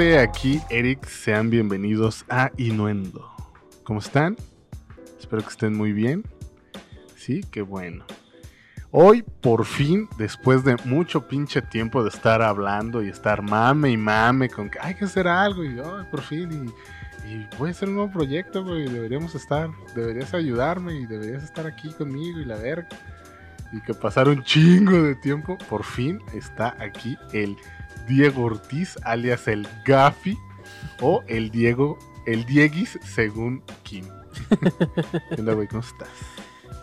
Aquí Eric, sean bienvenidos a Inuendo. ¿Cómo están? Espero que estén muy bien. Sí, qué bueno. Hoy, por fin, después de mucho pinche tiempo de estar hablando y estar mame y mame con que hay que hacer algo y hoy por fin y, y voy a hacer un nuevo proyecto, güey, deberíamos estar, deberías ayudarme y deberías estar aquí conmigo y la verga. Y que pasar un chingo de tiempo, por fin está aquí el Diego Ortiz, alias el Gafi, o el Diego, el Dieguis según Kim. ¿Qué onda, güey? ¿Cómo estás?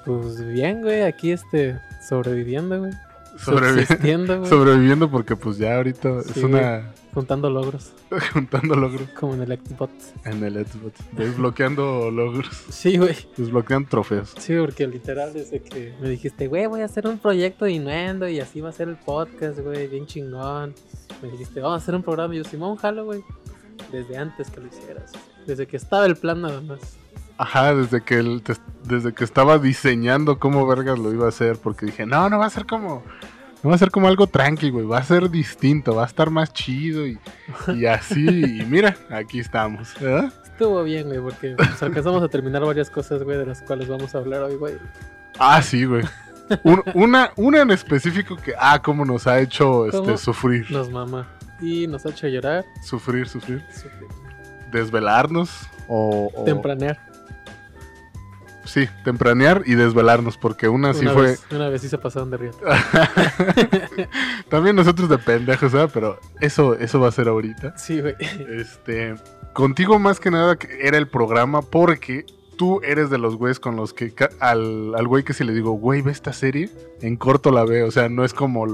Pues bien, güey, aquí este, sobreviviendo, güey. Sobrevi- Subsistiendo, güey. Sobreviviendo porque pues ya ahorita es una... Juntando logros, juntando logros como en el Xbox. en el Xbox. Desbloqueando logros. Sí, güey. Desbloqueando trofeos. Sí, porque literal desde que me dijiste, güey, voy a hacer un proyecto de y así va a ser el podcast, güey, bien chingón. Me dijiste, vamos a hacer un programa y yo, Simón, jalo, güey. Desde antes que lo hicieras. Desde que estaba el plan nada más. Ajá, desde que, el- desde que estaba diseñando cómo vergas lo iba a hacer, porque dije, no, no va a ser como, no va a ser como algo tranqui, güey, va a ser distinto, va a estar más chido y, y así, y mira, aquí estamos, ¿verdad? Estuvo bien, güey, porque pues, alcanzamos a terminar varias cosas, güey, de las cuales vamos a hablar hoy, güey. Ah, sí, güey. Un- una, una en específico que, ah, cómo nos ha hecho este, sufrir, Nos mama. Y nos ha hecho llorar. sufrir, sufrir, sufrir, desvelarnos o... o- Tempranear. Sí, tempranear y desvelarnos, porque una sí fue... una vez sí se pasaron de rieta. También nosotros de pendejos, ¿verdad? Pero eso, eso va a ser ahorita. Sí, güey. Este, contigo más que nada era el programa porque tú eres de los güeyes con los que al, al güey que si le digo, güey, ve esta serie, en corto la veo. O sea, no es como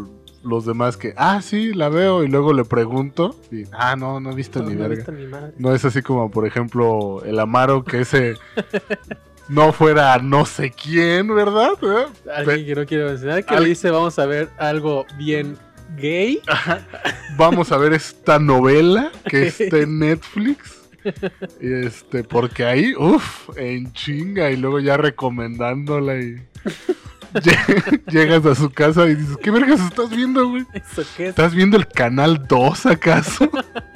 los demás que, ah, sí, la veo y luego le pregunto y, ah, no, no he visto No, ni no verga. visto ni madre. No es así como, por ejemplo, el Amaro que ese no fuera no sé quién, ¿verdad? ¿verdad? Alguien que no quiero mencionar que Al- le dice vamos a ver algo bien gay. vamos a ver esta novela que está en Netflix. Este, porque ahí, uff, en chinga, y luego ya recomendándola y lle- llegas a su casa y dices, ¿qué vergas estás viendo, güey? ¿Eso qué es? ¿Estás viendo el canal 2 acaso?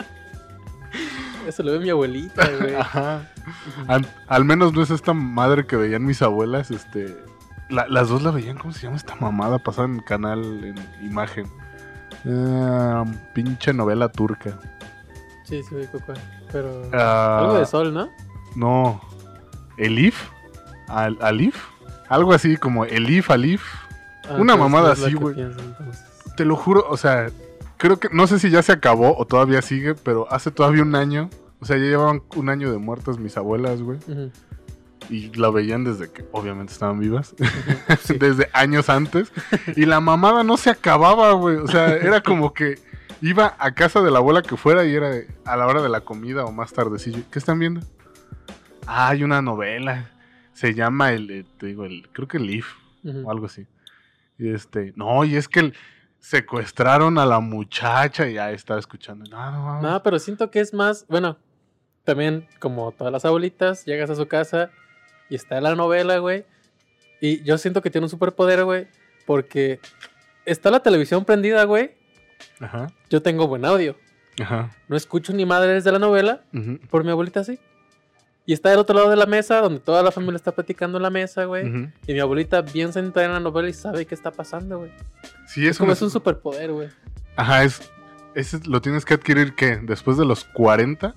Eso lo ve mi abuelita, güey. Ajá. Al, al menos no es esta madre que veían mis abuelas, este... la- las dos la veían, ¿cómo se llama esta mamada? Pasaba en canal en imagen. Ah, pinche novela turca. Sí, sí, cuál. Pero Ah, algo de sol, ¿no? No. ¿Elif? Al, ¿Alif? Algo así como Elif, Alif. Ah, Una mamada así, güey. Te lo juro, o sea, creo que, no sé si ya se acabó o todavía sigue, pero hace todavía un año, o sea, ya llevaban un año de muertas mis abuelas, güey. Y la veían desde que obviamente estaban vivas, sí. desde años antes. Y la mamada no se acababa, güey. O sea, era como que iba a casa de la abuela que fuera y era a la hora de la comida o más tardecillo. ¿Qué están viendo? Ah, hay una novela. Se llama el, eh, te digo, el, creo que el Leaf o algo así. Y este, no, y es que el- secuestraron a la muchacha y ya estaba escuchando. No, no, mames. No, pero siento que es más, bueno, también como todas las abuelitas, llegas a su casa y está la novela, güey. Y yo siento que tiene un superpoder, güey, porque está la televisión prendida, güey. Ajá, Yo tengo buen audio. ajá. No escucho ni madres de la novela, ujú, por mi abuelita sí. Y está del otro lado de la mesa, donde toda la familia está platicando en la mesa, güey. Y mi abuelita bien sentada en la novela y sabe qué está pasando, güey. Sí, Es es como una- es un superpoder, güey. Ajá, es, ese lo tienes que adquirir, ¿qué? ¿Después de los 40?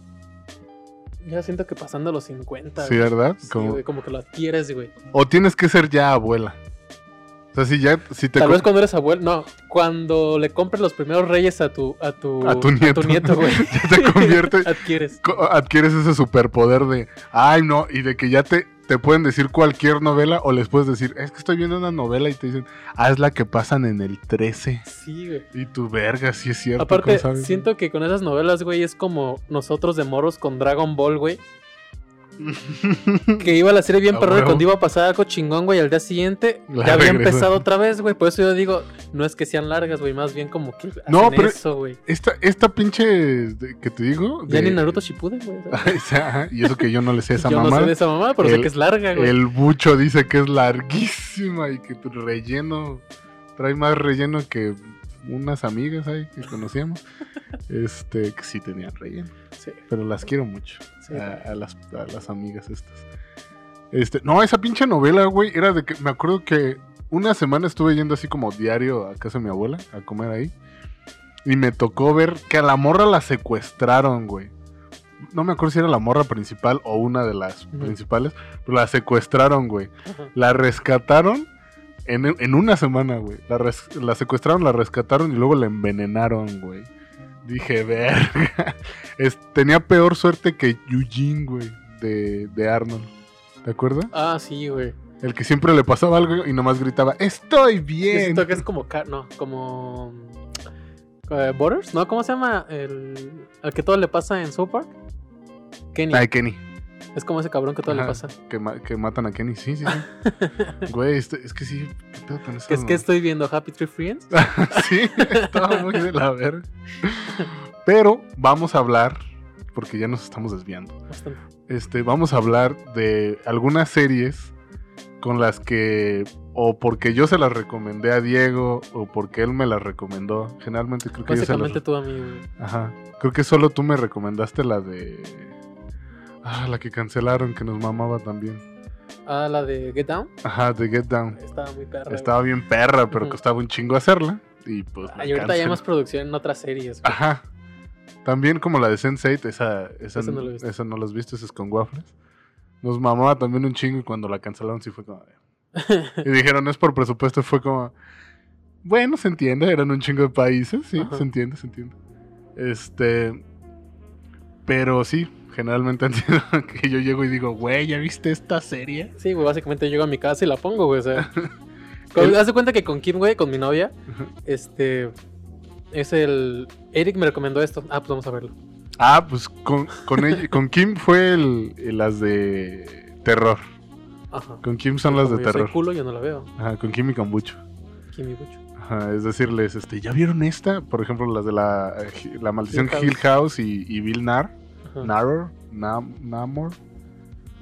Yo siento que pasando los 50, Sí, güey. ¿verdad? Sí, Como- güey, como que lo adquieres, güey. o tienes que ser ya abuela. O sea, si ya, si te... Tal vez cuando eres abuelo, no, cuando le compres los primeros reyes a tu a tu, A tu nieto. güey. Ya te convierte- Adquieres. adquieres ese superpoder de, ay, no, y de que ya te, te pueden decir cualquier novela o les puedes decir, es que estoy viendo una novela y te dicen, ah, es la que pasan en el 13. Sí, güey. Y tu verga, sí es cierto. Aparte, siento que con esas novelas, güey, es como nosotros de moros con Dragon Ball, güey. Que iba la serie bien A y huevo. cuando iba a pasar algo chingón, güey, al día siguiente La ya había empezado otra vez, güey. Por eso yo digo, no es que sean largas, güey, más bien como que hacen No, pero- eso, güey. Esta, esta pinche de- que te digo. Ya de- ni Naruto Shippuden, güey. Y eso que yo no le sé esa Yo no mamá. sé de esa mamá, pero sé El- que es larga, güey. El bucho dice que es larguísima y que tu relleno trae más relleno que unas amigas ahí que conocíamos, este, que sí tenían relleno. Sí. Pero las quiero mucho. Sí. a, a las, a las amigas estas. Este, no, esa pinche novela, güey, era de que me acuerdo que una semana estuve yendo así como diario a casa de mi abuela a comer ahí. Y me tocó ver que a la morra la secuestraron, güey. No me acuerdo si era la morra principal o una de las principales, pero la secuestraron, güey. La rescataron en, en una semana, güey. La, res- la secuestraron, la rescataron y luego la envenenaron, güey. Dije, verga. Es- tenía peor suerte que Eugene, güey, de, de Arnold. ¿Te acuerdas? Ah, sí, güey. El que siempre le pasaba algo y nomás gritaba, estoy bien. siento que es como. No, como. eh, Butters, ¿no? ¿Cómo se llama? El, el que todo le pasa en South Park. Kenny. Ay, Kenny. Es como ese cabrón que todo le pasa. Que, ma- que matan a Kenny, sí, sí, sí. Güey, este- es que sí, ¿qué pedo con eso? Es que estoy viendo Happy Tree Friends. sí, estaba muy de la verga. Pero vamos a hablar, porque ya nos estamos desviando. Bastante. Este, vamos a hablar de algunas series con las que, o porque yo se las recomendé a Diego, o porque él me las recomendó. Generalmente creo que yo se las tú a mí, güey. Ajá. Creo que solo tú me recomendaste la de. Ah, la que cancelaron, que nos mamaba también. Ah, la de Get Down. Ajá, de Get Down. Estaba muy perra. Estaba bien perra, pero costaba un chingo hacerla. Y pues. Ah, y ahorita hay más producción en otras series. güey. Ajá. También como la de Sense8, esa, esa, Esa no visto. esa no la has visto, esa es con waffles. Nos mamaba también un chingo y cuando la cancelaron sí fue como... Y dijeron, es por presupuesto, fue como... Bueno, se entiende, eran un chingo de países, sí, Ajá. se entiende, se entiende. Este... Pero sí, generalmente han sido que yo llego y digo, güey, ¿ya viste esta serie? Sí, güey, básicamente llego a mi casa y la pongo, güey. O sea. con- de cuenta que con Kim, güey, con mi novia, este. Es el. Eric me recomendó esto. Ah, pues vamos a verlo. Ah, pues con, con, ella- con Kim fue el, el- las de terror. Ajá. Con Kim son las de yo soy terror. culo, yo no la veo. Ajá, con Kim y Cambucho. Kim y Bucho. Ajá, es decirles, este, ¿ya vieron esta? Por ejemplo, las de la, eh, la maldición Hill Hill House y, y Bill Nar, Ajá. Narror, Nam, Namor.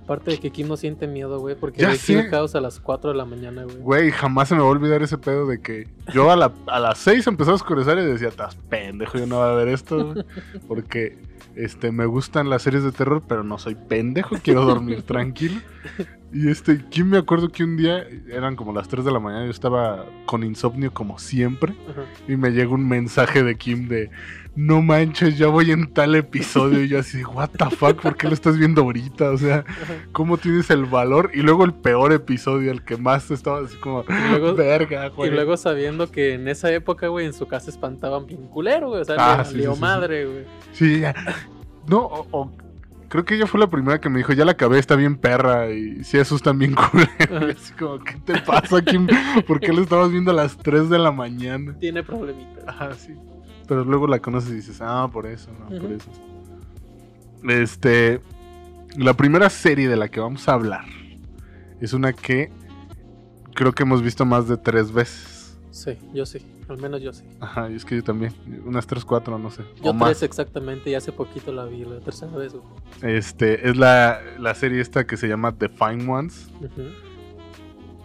Aparte de que Kim no siente miedo, güey, porque Ya. Hill House a las 4 de la mañana, güey. Güey, jamás se me va a olvidar ese pedo de que yo a, la, a las 6 empezó a oscurecer y decía, estás pendejo, yo no voy a ver esto, güey", porque este, me gustan las series de terror, pero no soy pendejo, quiero dormir tranquilo. Y este, Kim me acuerdo que un día, eran como las 3 de la mañana, yo estaba con insomnio como siempre. Ajá. Y me llega un mensaje de Kim de no manches, ya voy en tal episodio. Y yo así, what the fuck, ¿por qué lo estás viendo ahorita? O sea. ¿cómo tienes el valor? Y luego el peor episodio, el que más estaba así como, Y luego- verga, Y güey. luego sabiendo que en esa época, güey, en su casa espantaban bien culero, güey. O sea, Ah, le sí, valió sí, sí, madre, güey. Sí, ya. No, o, o- creo que ella fue la primera que me dijo, ya la acabé, está bien perra. Y sí asustan bien. Y así como, ¿qué te pasa, Kim? ¿Por qué lo estabas viendo a las 3 de la mañana? Tiene problemitas. Ajá, sí. Pero luego la conoces y dices, ah, por eso, no, por eso. Este. La primera serie de la que vamos a hablar es una que creo que hemos visto más de tres veces. Sí, yo sí. Al menos yo sí. Ajá, y es que yo también. Unas tres, cuatro, no sé. Yo o tres más. exactamente y hace poquito la vi, la tercera vez, güey. Este, es la, la serie esta que se llama The Fine Ones. Ujú.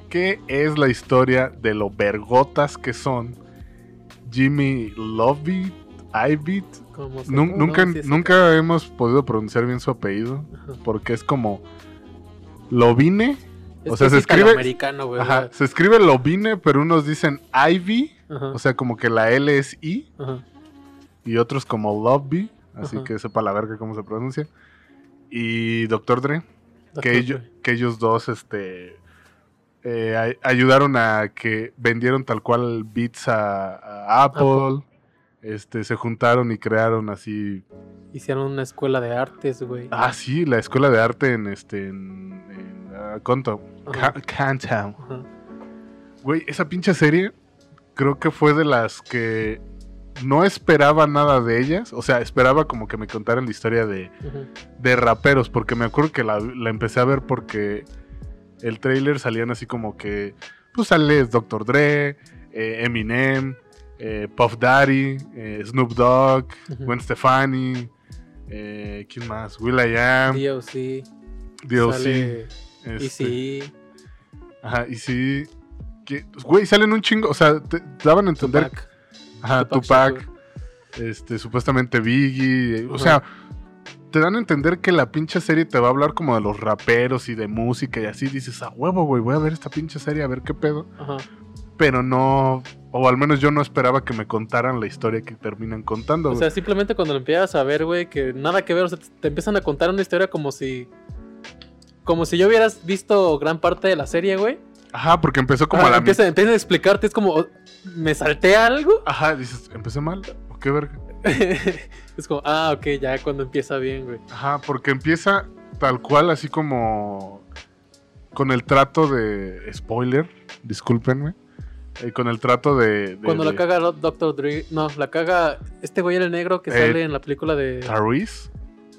Que es la historia de lo vergotas que son Jimmy Nun- no, nunca, no, sí, sí. nunca hemos podido pronunciar bien su apellido. Ajá. Porque es como Lovine. Es o sea, se es escribe- italoamericano, güey. Ajá, se escribe Lovine, pero unos dicen Ivy. Ajá. O sea, como que la L es I. Ajá. Y otros como Loveby. Así Ajá. que sepa la verga cómo se pronuncia. Y Dr. Dre. Doctor Que ellos, que ellos dos este, eh, ay- ayudaron a que vendieron tal cual beats a, a Apple. Este, se juntaron y crearon así. Hicieron una escuela de artes, güey. Ah, sí, la escuela de arte en este. En, en ah, Conto. Ca- Cantown. Güey, esa pinche serie creo que fue de las que no esperaba nada de ellas. O sea, esperaba como que me contaran la historia de, de raperos, porque me acuerdo que la, la empecé a ver porque el trailer salían así como que, pues sale Dr. Dre, eh, Eminem, eh, Puff Daddy, eh, Snoop Dogg, Ujú. Gwen Stefani, ¿quién más? Will I Am, DOC. DLC. Sale este, ECE, Ajá, y sí. Que- Güey, salen un chingo. O sea, te, te daban a entender. Tupac. Ajá, Tupac Tupac, este, supuestamente Biggie, o sea, te dan a entender que la pinche serie te va a hablar como de los raperos y de música y así dices, a huevo, güey, voy a ver esta pinche serie a ver qué pedo. Ajá. Pero no, o al menos yo no esperaba que me contaran la historia que terminan contando. O sea, simplemente cuando lo empiezas a ver, güey, que nada que ver, o sea, te- te empiezan a contar una historia como si. Como si yo hubieras visto gran parte de la serie, güey. Ajá, porque empezó como Ah, a la empiezan, empiezan a explicarte, es como, oh, ¿me salté algo? Ajá, dices, empecé mal, ¿o qué verga? es como, ah, ok, ya cuando empieza bien, güey. Ajá, porque empieza tal cual, así como con el trato de spoiler, discúlpenme, eh, con el trato de, de- Cuando la caga Doctor Dre, no, la caga este güey el negro que Eh, sale en la película de Tyrese.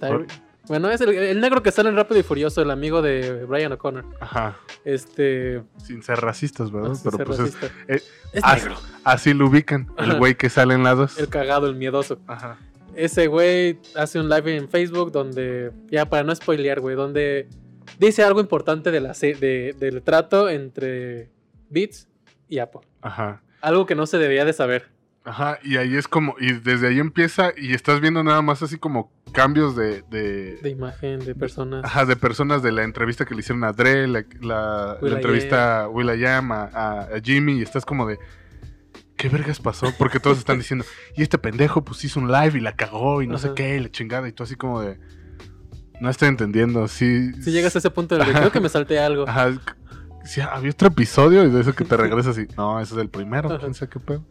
Tyre- Bueno, es el, el negro que sale en Rápido y Furioso, el amigo de Brian O'Connor. Ajá, Este. sin ser racistas, ¿verdad? no sé Pero ser pues es- racista. eh, Es ah, negro. así lo ubican, el güey que sale en la 2. El cagado, el miedoso. Ajá. Ese güey hace un live en Facebook donde, ya para no spoilear, güey, donde dice algo importante de la, de- del trato entre Beats y Apple. Ajá. Algo que no se debía de saber. Ajá, y ahí es como, y desde ahí empieza y estás viendo nada más así como cambios de, de, De imagen, de personas. ajá, de personas de la entrevista que le hicieron a Dre, la, la- entrevista a Will.i.am, a, a- a Jimmy, y estás como de, ¿qué vergas pasó? Porque todos están diciendo, y este pendejo pues hizo un live y la cagó y no sé qué, y la chingada, y tú así como de, no estoy entendiendo, sí. Si llegas a ese punto de creo que me salté algo. Ajá, sí, había otro episodio y de eso que te regresas y, no, ese es el primero, quién sabe qué pedo.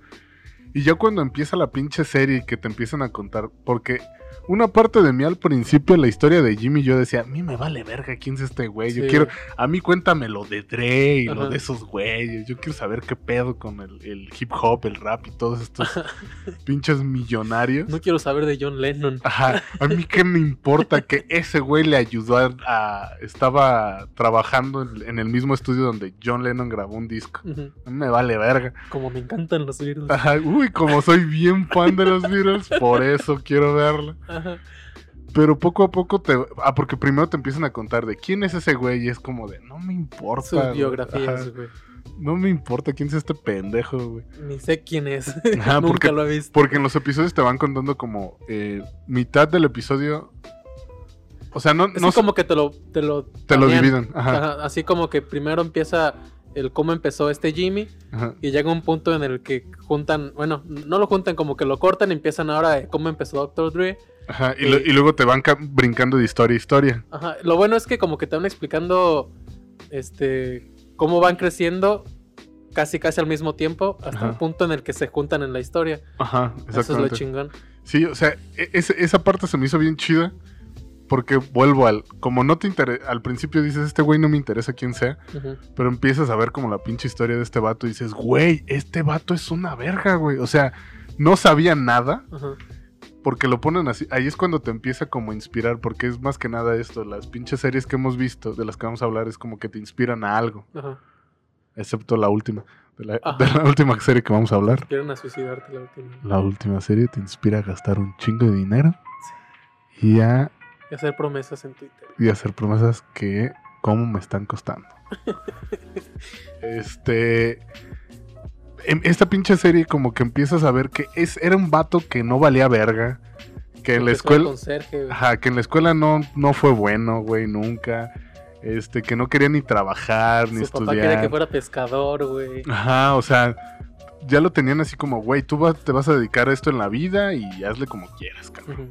Y ya cuando empieza la pinche serie que te empiezan a contar, porque una parte de mí al principio, la historia de Jimmy, yo decía, a mí me vale verga quién es este güey, yo quiero, a mí cuéntame lo de Dre y lo Ajá. de esos güeyes, yo quiero saber qué pedo con el, el hip hop, el rap y todos estos pinches millonarios. No quiero saber de John Lennon. Ajá, a mí qué me importa que ese güey le ayudó a, a- estaba trabajando en, en el mismo estudio donde John Lennon grabó un disco. A mí me vale verga. Como me encantan los virus. Ajá, uy, como soy bien fan de los Beatles, por eso quiero verlo. Ajá. Pero poco a poco te, ah, porque primero te empiezan a contar de quién es ese güey y es como de, no me importa. Sus güey. biografías, güey. no me importa quién es este pendejo, güey. Ni sé quién es. Ajá, Nunca porque- lo he visto. Porque en los episodios te van contando como eh, mitad del episodio. O sea, no, Es no como que te lo, te lo, te lo dividen. Ajá, Ajá, Así como que primero empieza el cómo empezó este Jimmy ajá. y llega un punto en el que juntan, bueno, no lo juntan, como que lo cortan y empiezan ahora de cómo empezó Dr. Dre. Ajá, y, lo- y luego te van ca- brincando de historia a historia. Ajá. Lo bueno es que como que te van explicando este cómo van creciendo casi casi al mismo tiempo hasta Ajá. el punto en el que se juntan en la historia. Ajá, Eso es lo chingón. Sí, o sea, e- esa parte se me hizo bien chida. Porque vuelvo al. Como no te interesa. Al principio dices, este güey no me interesa quién sea. Pero empiezas a ver como la pinche historia de este vato. Y dices, güey, este vato es una verga, güey. O sea, no sabía nada. Ajá. Porque lo ponen así. Ahí es cuando te empieza como a inspirar. Porque es más que nada esto. Las pinches series que hemos visto, de las que vamos a hablar, es como que te inspiran a algo. Ajá. Excepto la última. De la, de la última serie que vamos a hablar. Quieren a suicidarte la última. La última serie te inspira a gastar un chingo de dinero. Y a, Y hacer promesas en Twitter. y hacer promesas que. ¿Cómo me están costando? este. en esta pinche serie, como que empiezas a ver que es, era un vato que no valía verga. Que en la escuela. conserje. Ajá, que en la escuela no, no fue bueno, güey, nunca. Este, que no quería ni trabajar, ni Su papá quería que estudiar. fuera pescador, güey. Ajá, o sea, ya lo tenían así como, güey, tú vas- te vas a dedicar a esto en la vida y hazle como quieras, cabrón.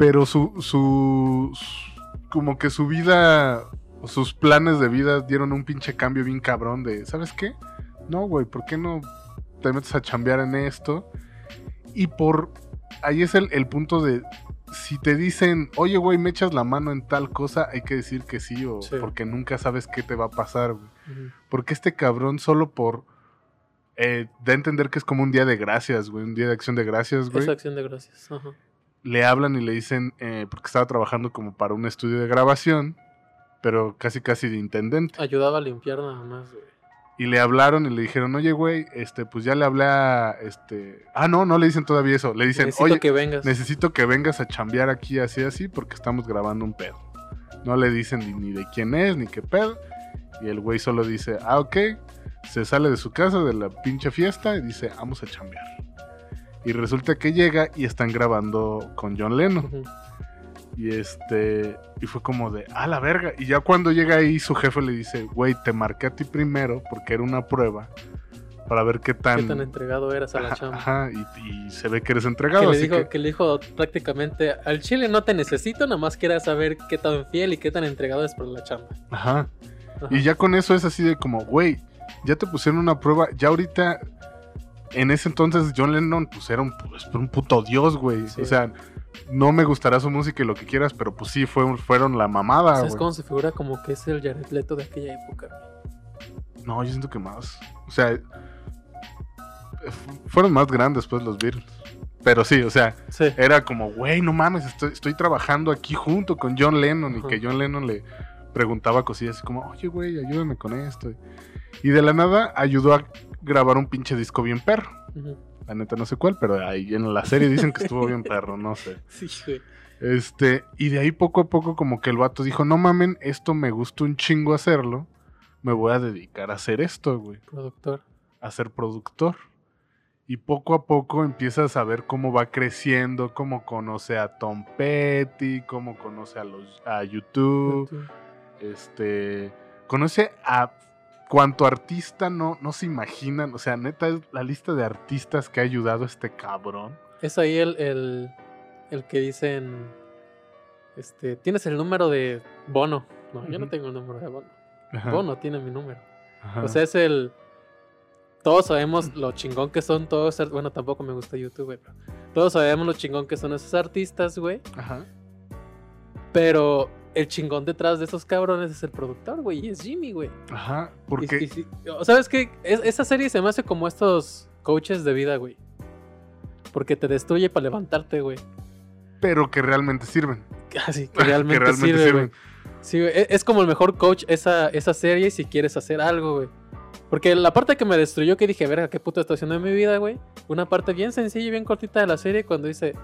Pero su, su, su- como que su vida, sus planes de vida dieron un pinche cambio bien cabrón de, ¿sabes qué? No, güey, ¿por qué no te metes a chambear en esto? Y por, ahí es el, el punto de, si te dicen, oye, güey, me echas la mano en tal cosa, hay que decir que sí, o Sí. porque nunca sabes qué te va a pasar, güey. Porque este cabrón solo por... Eh, da a entender que es como un día de gracias, güey, un día de acción de gracias, güey Es acción de gracias. Ajá. Le hablan y le dicen, eh, porque estaba trabajando como para un estudio de grabación, pero casi casi de intendente. Ayudaba a limpiar nada más, güey. Y le hablaron y le dijeron, oye, güey, este, pues ya le hablé a, este... Ah, no, no le dicen todavía eso. Le dicen, Necesito oye, que vengas. necesito que vengas a chambear aquí así, así, porque estamos grabando un pedo. No le dicen ni, ni de quién es, ni qué pedo. Y el güey solo dice, ah, ok. Se sale de su casa, de la pinche fiesta, y dice, vamos a chambear. Y resulta que llega y están grabando con John Lennon. Y este. Y fue como de, ah, la verga. Y ya cuando llega ahí, su jefe le dice, güey, te marqué a ti primero porque era una prueba para ver qué tan. ¿Qué tan entregado eras a la chamba? ajá, y, y se ve que eres Que entregado. le, así dijo, que, que le dijo prácticamente, al chile no te necesito, nada más quería saber qué tan fiel y qué tan entregado es por la chamba. ajá. Ajá. Y ya con eso es así de como, güey, ya te pusieron una prueba. Ya ahorita, en ese entonces, John Lennon, pues era un, pues, un puto dios, güey. Sí. O sea, no me gustará su música y lo que quieras, pero pues sí, fue, fueron la mamada, ¿Sabes güey. cómo se figura como que es el Jared Leto de aquella época? No, yo siento que más. O sea, fu- fueron más grandes pues los Beatles. Pero sí, o sea, Sí. era como, güey, no mames, estoy, estoy trabajando aquí junto con John Lennon. Ajá. Y que John Lennon le preguntaba cosillas así como, oye, güey, ayúdame con esto. Y de la nada ayudó a grabar un pinche disco bien perro. La neta no sé cuál, pero ahí en la serie dicen que estuvo bien perro, no sé. Sí, güey. Este, y de ahí poco a poco como que el vato dijo, no mamen, esto me gusta un chingo hacerlo. Me voy a dedicar a hacer esto, güey. Productor. a ser productor. Y poco a poco empiezas a ver cómo va creciendo, cómo conoce a Tom Petty, cómo conoce a los a YouTube, este conoce a cuanto artista no, no se imaginan, o sea, neta es la lista de artistas que ha ayudado este cabrón. Es ahí el, el, el que dicen, este, tienes el número de Bono. No, yo no tengo el número de Bono. Ajá, Bono tiene mi número. ajá. O sea, es el... Todos sabemos lo chingón que son todos... Bueno, tampoco me gusta YouTube, güey. pero Todos sabemos lo chingón que son esos artistas, güey. Ajá. Pero el chingón detrás de esos cabrones es el productor, güey. Y es Jimmy, güey. Ajá, Y- porque y sí- o ¿Sabes qué? Es- esa serie se me hace como estos coaches de vida, güey. Porque te destruye para levantarte, güey. pero que realmente sirven. Así que realmente, sirve, güey. Sí, güey, e- Es como el mejor coach esa, esa serie si quieres hacer algo, güey. Porque la parte que me destruyó, que dije, verga, qué puta estoy haciendo en mi vida, güey. Una parte bien sencilla y bien cortita de la serie, cuando dice que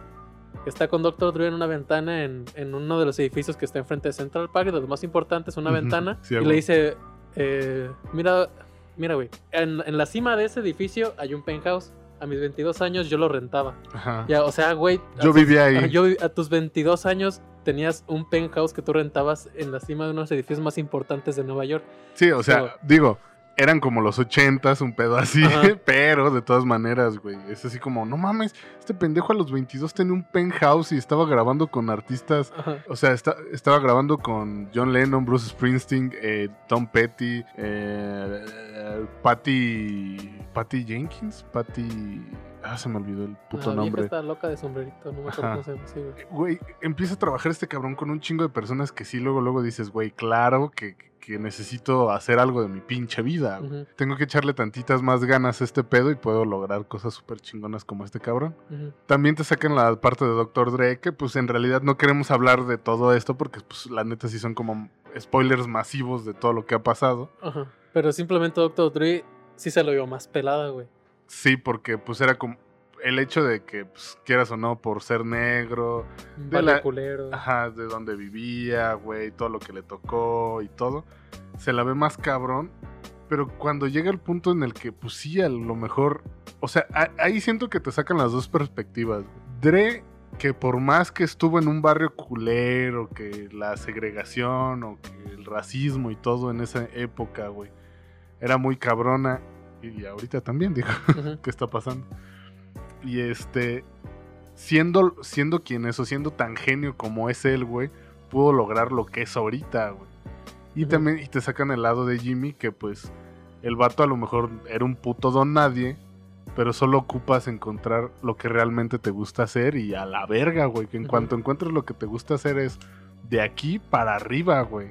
está con Dr. Drew en una ventana en, en uno de los edificios que está enfrente de Central Park, de los más importantes, una ventana. sí, y le dice, eh, mira, mira, güey, en, en la cima de ese edificio hay un penthouse. A mis 22 años yo lo rentaba. Ajá. Ya, o sea, güey. Yo tus- vivía ahí. a- yo a tus 22 años tenías un penthouse que tú rentabas en la cima de unos edificios más importantes de Nueva York. Sí, o sea, So- digo, eran como los ochentas, un pedo así, Ajá. pero de todas maneras, güey, es así como, no mames, este pendejo a los 22 tenía un penthouse y estaba grabando con artistas, Ajá. o sea, está- estaba grabando con John Lennon, Bruce Springsteen, eh, Tom Petty, eh, Patty, Patty Jenkins, Patty, ah, se me olvidó el puto la nombre. está loca de sombrerito, no me acuerdo cómo se llama. Güey, empieza a trabajar este cabrón con un chingo de personas que sí, luego, luego dices, güey, claro que, que necesito hacer algo de mi pinche vida. Tengo que echarle tantitas más ganas a este pedo y puedo lograr cosas súper chingonas como este cabrón. También te sacan la parte de Dr. Dre, que pues en realidad no queremos hablar de todo esto porque pues la neta sí son como spoilers masivos de todo lo que ha pasado. Ajá. Pero simplemente Dr. Dre sí se lo vio más pelada, güey. Sí, porque pues era como el hecho de que pues, quieras o no por ser negro, De vale la- culero. Ajá, de dónde vivía, güey, todo lo que le tocó y todo. Se la ve más cabrón. Pero cuando llega el punto en el que, pues sí, a lo mejor. O sea, a- ahí siento que te sacan las dos perspectivas. Dre, que por más que estuvo en un barrio culero, que la segregación o que el racismo y todo en esa época, güey, era muy cabrona. Y ahorita también, digo Ujú. qué está pasando. Y este, siendo, siendo quien es o siendo tan genio como es él, güey, pudo lograr lo que es ahorita, güey. Y también, y te sacan el lado de Jimmy, que pues el vato a lo mejor era un puto don nadie, pero solo ocupas encontrar lo que realmente te gusta hacer y a la verga, güey. Que en cuanto encuentres lo que te gusta hacer es de aquí para arriba, güey.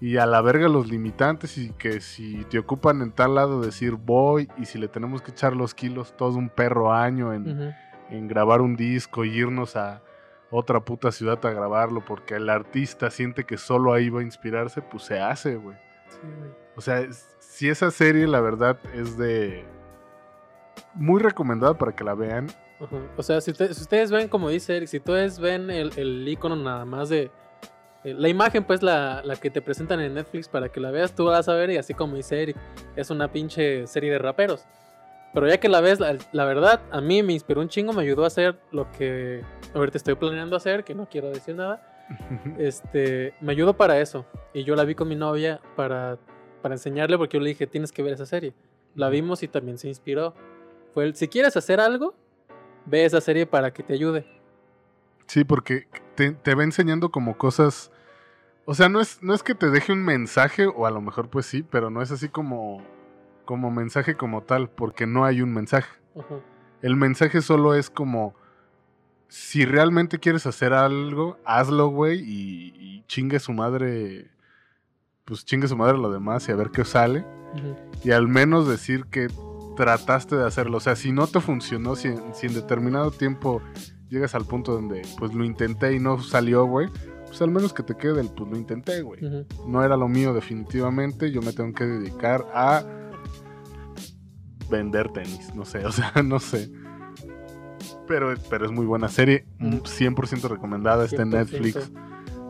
Y a la verga los limitantes y que si te ocupan en tal lado decir voy y si le tenemos que echar los kilos todo un perro año en, en grabar un disco y irnos a otra puta ciudad a grabarlo porque el artista siente que solo ahí va a inspirarse, pues se hace, güey. Sí. O sea, es- si esa serie la verdad es de... Muy recomendada para que la vean. O sea, si ustedes ven, como dice Eric, si ustedes ven el, el icono nada más de. Eh, La imagen, pues, la, la que te presentan en Netflix para que la veas, tú vas a ver, y así como dice Eric, es una pinche serie de raperos. Pero ya que la ves, la, la verdad, a mí me inspiró un chingo, me ayudó a hacer lo que ahorita estoy planeando hacer, que no quiero decir nada. Este, me ayudó para eso. Y yo la vi con mi novia para, para enseñarle, porque yo le dije, tienes que ver esa serie. La vimos y también se inspiró. Fue el, si quieres hacer algo, ve esa serie para que te ayude. Sí, porque te, te va enseñando como cosas. O sea, no es, no es que te deje un mensaje, o a lo mejor pues sí, pero no es así como, como mensaje como tal, porque no hay un mensaje. El mensaje solo es como, si realmente quieres hacer algo, hazlo, güey, y, y chingue su madre, pues chingue su madre lo demás y a ver qué sale. Y al menos decir que trataste de hacerlo. O sea, si no te funcionó, si, si en determinado tiempo llegas al punto donde, pues lo intenté y no salió, güey, pues al menos que te quede el, pues lo intenté, güey. No era lo mío definitivamente, yo me tengo que dedicar a vender tenis, no sé, o sea, no sé. Pero, pero es muy buena serie, Ujú. 100% recomendada, está en 100%. Netflix.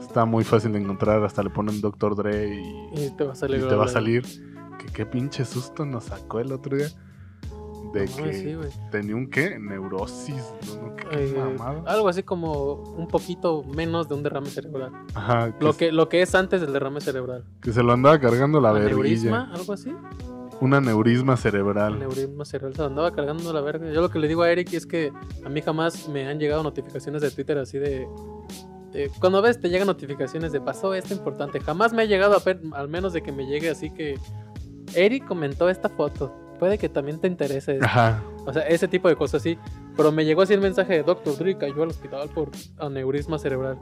Está muy fácil de encontrar, hasta le ponen Dr. Dre y, Y te va a salir. y te va a salir. Que qué pinche susto nos sacó el otro día. De No que sí, tenía un qué? Neurosis. No, no, qué Eh, algo así como un poquito menos de un derrame cerebral. Ajá, Lo que, lo que es antes del derrame cerebral. que se lo andaba cargando la ¿Aneurisma? vergüenza. ¿Algo así? Un aneurisma cerebral. Aneurisma cerebral. Se lo andaba cargando la verga. Yo lo que le digo a Eric es que a mí jamás me han llegado notificaciones de Twitter así de. de- cuando ves, te llegan notificaciones de pasó esto importante. Jamás me ha llegado a ver, al menos de que me llegue así que. Eric comentó esta foto. Puede que también te interese. esto". Ajá. O sea, ese tipo de cosas así. Pero me llegó así el mensaje de Dr. Dre cayó al hospital por aneurisma cerebral.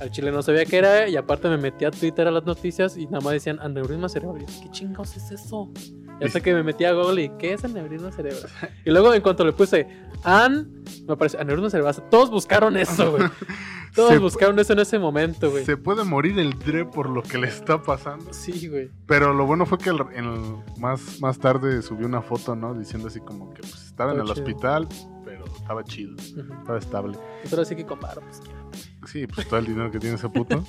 Al chile no sabía qué era y aparte me metí a Twitter a las noticias y nada más decían aneurisma cerebral. ¿qué chingados es eso? Y hasta que me metí a Google y ¿qué es aneurisma cerebral? Y luego en cuanto le puse an, me apareció aneurisma cerebral. Todos buscaron eso, güey. Todos Se- buscaron eso en ese momento, güey. Se puede morir el Dre por lo que le está pasando. Sí, güey. Pero lo bueno fue que el, el- más, más tarde subió una foto, ¿no? Diciendo así como que pues, estaba en el chido. hospital, pero estaba chido, Ujú. estaba estable. Pero sí que comparo, pues. Sí, pues todo el dinero que tiene ese puto.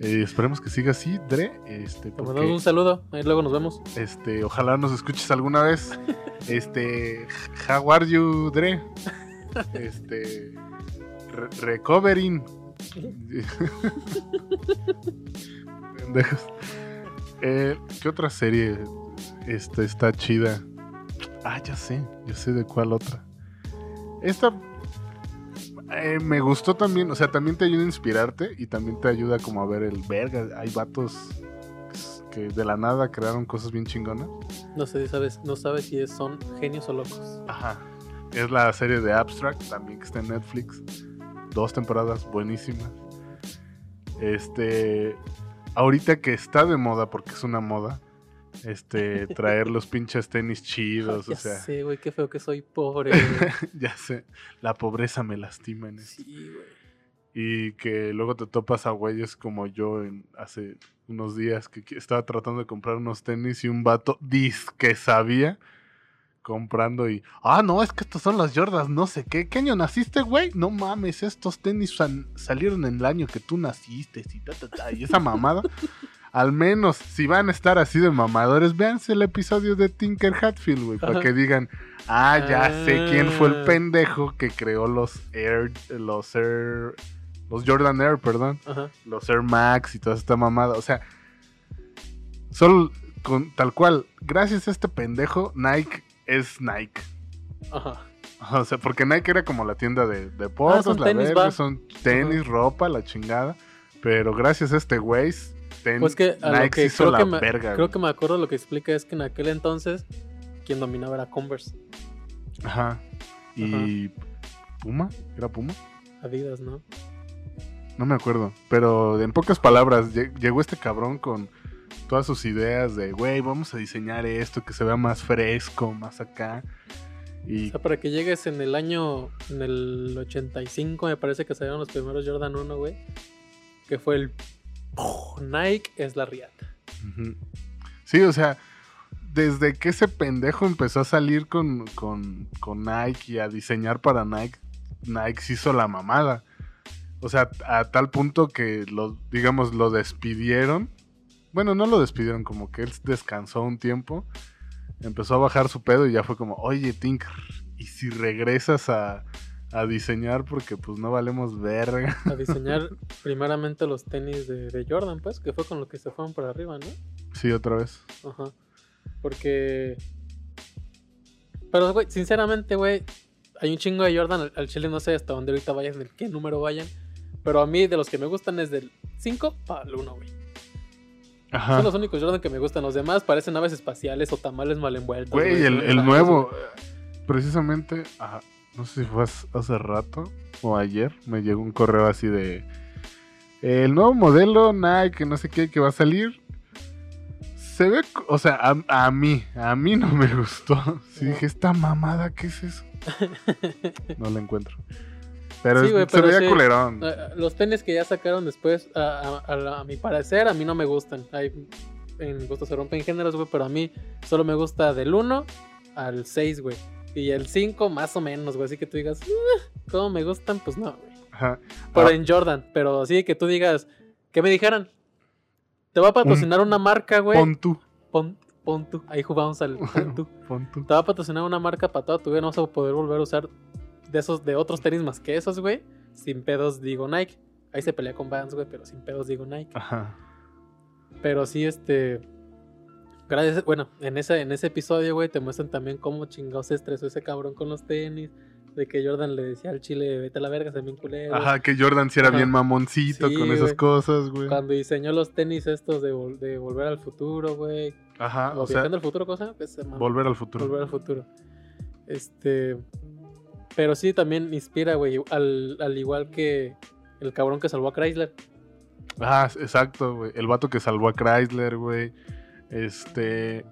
Eh, esperemos que siga así, Dre. Este, Te porque, mandamos un saludo. Ahí luego nos vemos. este, ojalá nos escuches alguna vez. Este, how are you, Dre? Este, re- recovering. Pendejos. Eh, ¿Qué otra serie este, está chida? Ah, ya sé, yo sé de cuál otra. Esta eh, me gustó también, o sea, también te ayuda a inspirarte y también te ayuda como a ver el verga. Hay vatos que de la nada crearon cosas bien chingonas. No sé, sabes, no sabes si son genios o locos. Ajá. Es la serie de Abstract, también que está en Netflix. Dos temporadas buenísimas. Este. Ahorita que está de moda, porque es una moda, este, traer los pinches tenis chidos, ya o sea, sé, güey, qué feo que soy pobre, ya sé, la pobreza me lastima en esto. Sí, güey. Y que luego te topas a güeyes como yo en, hace unos días que estaba tratando de comprar unos tenis y un vato dis que sabía comprando y ah no es que estos son las Jordas no sé qué qué año naciste güey no mames estos tenis salieron en el año que tú naciste y, ta, ta, ta", y esa mamada al menos si van a estar así de mamadores véanse el episodio de Tinker Hatfield güey para que digan ah ya sé quién fue el Ah. pendejo que creó los Air los Air los Jordan Air, perdón, Ajá. los Air Max y toda esta mamada. O sea, solo con tal cual, gracias a este pendejo, Nike es Nike. Ajá. O sea, porque Nike era como la tienda de deportes, Ah, son la tenis, va. son tenis, ropa, la chingada. Pero gracias a este güey, ten- Pues que a lo que creo la que, me, verga. creo que me acuerdo lo que explica es que en aquel entonces quien dominaba era Converse, Ajá. Y Puma, ¿era Puma? Adidas, ¿no? No me acuerdo. Pero en pocas palabras, lle- llegó este cabrón con todas sus ideas de, güey, vamos a diseñar esto que se vea más fresco, más acá. Y O sea, para que llegues en el año, en el 85 me parece que salieron los primeros Jordan 1, güey. Que fue el Nike es la riata. Sí, o sea, desde que ese pendejo empezó a salir con, con, con Nike y a diseñar para Nike, Nike se hizo la mamada. O sea, a tal punto que lo, digamos, lo despidieron. Bueno, no lo despidieron, como que él descansó un tiempo. empezó a bajar su pedo y ya fue como, oye, Tinker, ¿y si regresas a, a diseñar? Porque pues no valemos verga. A diseñar primeramente los tenis de, de Jordan, pues, que fue con lo que se fueron por arriba, ¿no? Sí, otra vez. Ajá. Porque. Pero, güey, sinceramente, güey, hay un chingo de Jordan. Al, al chile no sé hasta dónde ahorita vayan, en qué número vayan. Pero a mí, de los que me gustan, es del 5 para el 1, güey. Ajá. Son los únicos Jordan que me gustan. Los demás parecen naves espaciales o tamales mal envueltos. Güey, el, el nuevo, güey. precisamente, ah, no sé si fue hace rato o ayer, me llegó un correo así de el nuevo modelo Nike, no sé qué, que va a salir. Se ve, o sea, a, a mí, a mí no me gustó. Sí, No. dije, esta mamada, ¿qué es eso? No la encuentro. Pero, Sí, es- güey, se pero veía sí. culerón. Eh, Los tenis que ya sacaron después, a, a- a- a mi parecer, a mí no me gustan. Hay, en gusto se rompen géneros, güey, pero a mí solo me gusta del 1 al 6, güey. Y el 5 más o menos, güey. Así que tú digas, "Ah, ¿cómo me gustan? Pues no, güey. Ajá. Pero Ah, en Jordan, pero sí que tú digas, que me dijeran, te va a patrocinar una marca, güey. pon tú, Pon, pon tú. Ahí jugamos al pon tú. pon tú. Te va a patrocinar una marca para toda tu vida. No vas a poder volver a usar de esos, de otros tenis más que esos, güey. Sin pedos digo Nike. Ahí se pelea con Vans, güey, pero sin pedos digo Nike. Ajá. Pero sí, este. Gracias. Bueno, en ese, en ese episodio, güey, te muestran también cómo chingados se estresó ese cabrón con los tenis. De que Jordan le decía al chile, vete a la verga, se bien culero. Ajá, que Jordan sí era Ajá. bien mamoncito Sí, con esas cosas, güey. Cuando diseñó los tenis estos de, vol- de Volver al Futuro, güey. Ajá, o o sea, al Futuro, cosa. Pues, volver al futuro. Volver al futuro. Este. Pero sí, también inspira, güey. Al, al igual que el cabrón que salvó a Chrysler. Ah, exacto, güey. El vato que salvó a Chrysler, güey. Este.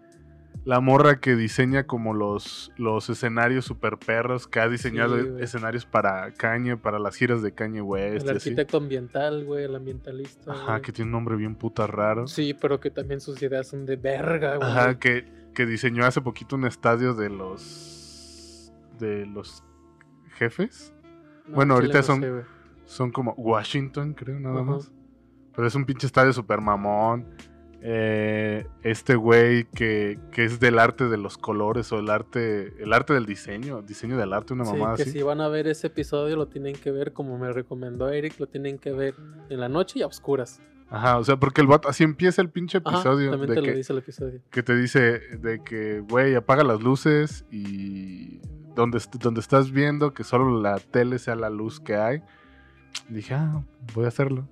La morra que diseña como los, los escenarios super perros, que ha diseñado Sí, escenarios para Kanye, para las giras de Kanye West. el así. arquitecto ambiental, güey. El ambientalista. Ajá, güey. que tiene un nombre bien puta raro. Sí, pero que también sus ideas son de verga, güey. Ajá, que, que diseñó hace poquito un estadio de los. de los jefes. No, bueno, ahorita son- sé. Son como Washington, creo, nada más. Pero es un pinche estadio super mamón. Eh, este güey que, que es del arte de los colores o el arte el arte del diseño, diseño del arte, una Sí, mamada que así. si van a ver ese episodio lo tienen que ver como me recomendó Eric, lo tienen que ver en la noche y a oscuras. Ajá, o sea, porque el vato, así empieza el pinche Ajá, episodio también de te lo que, dice el episodio. que te dice de que, güey, apaga las luces y donde, donde estás viendo que solo la tele sea la luz que hay. Dije, ah, voy a hacerlo.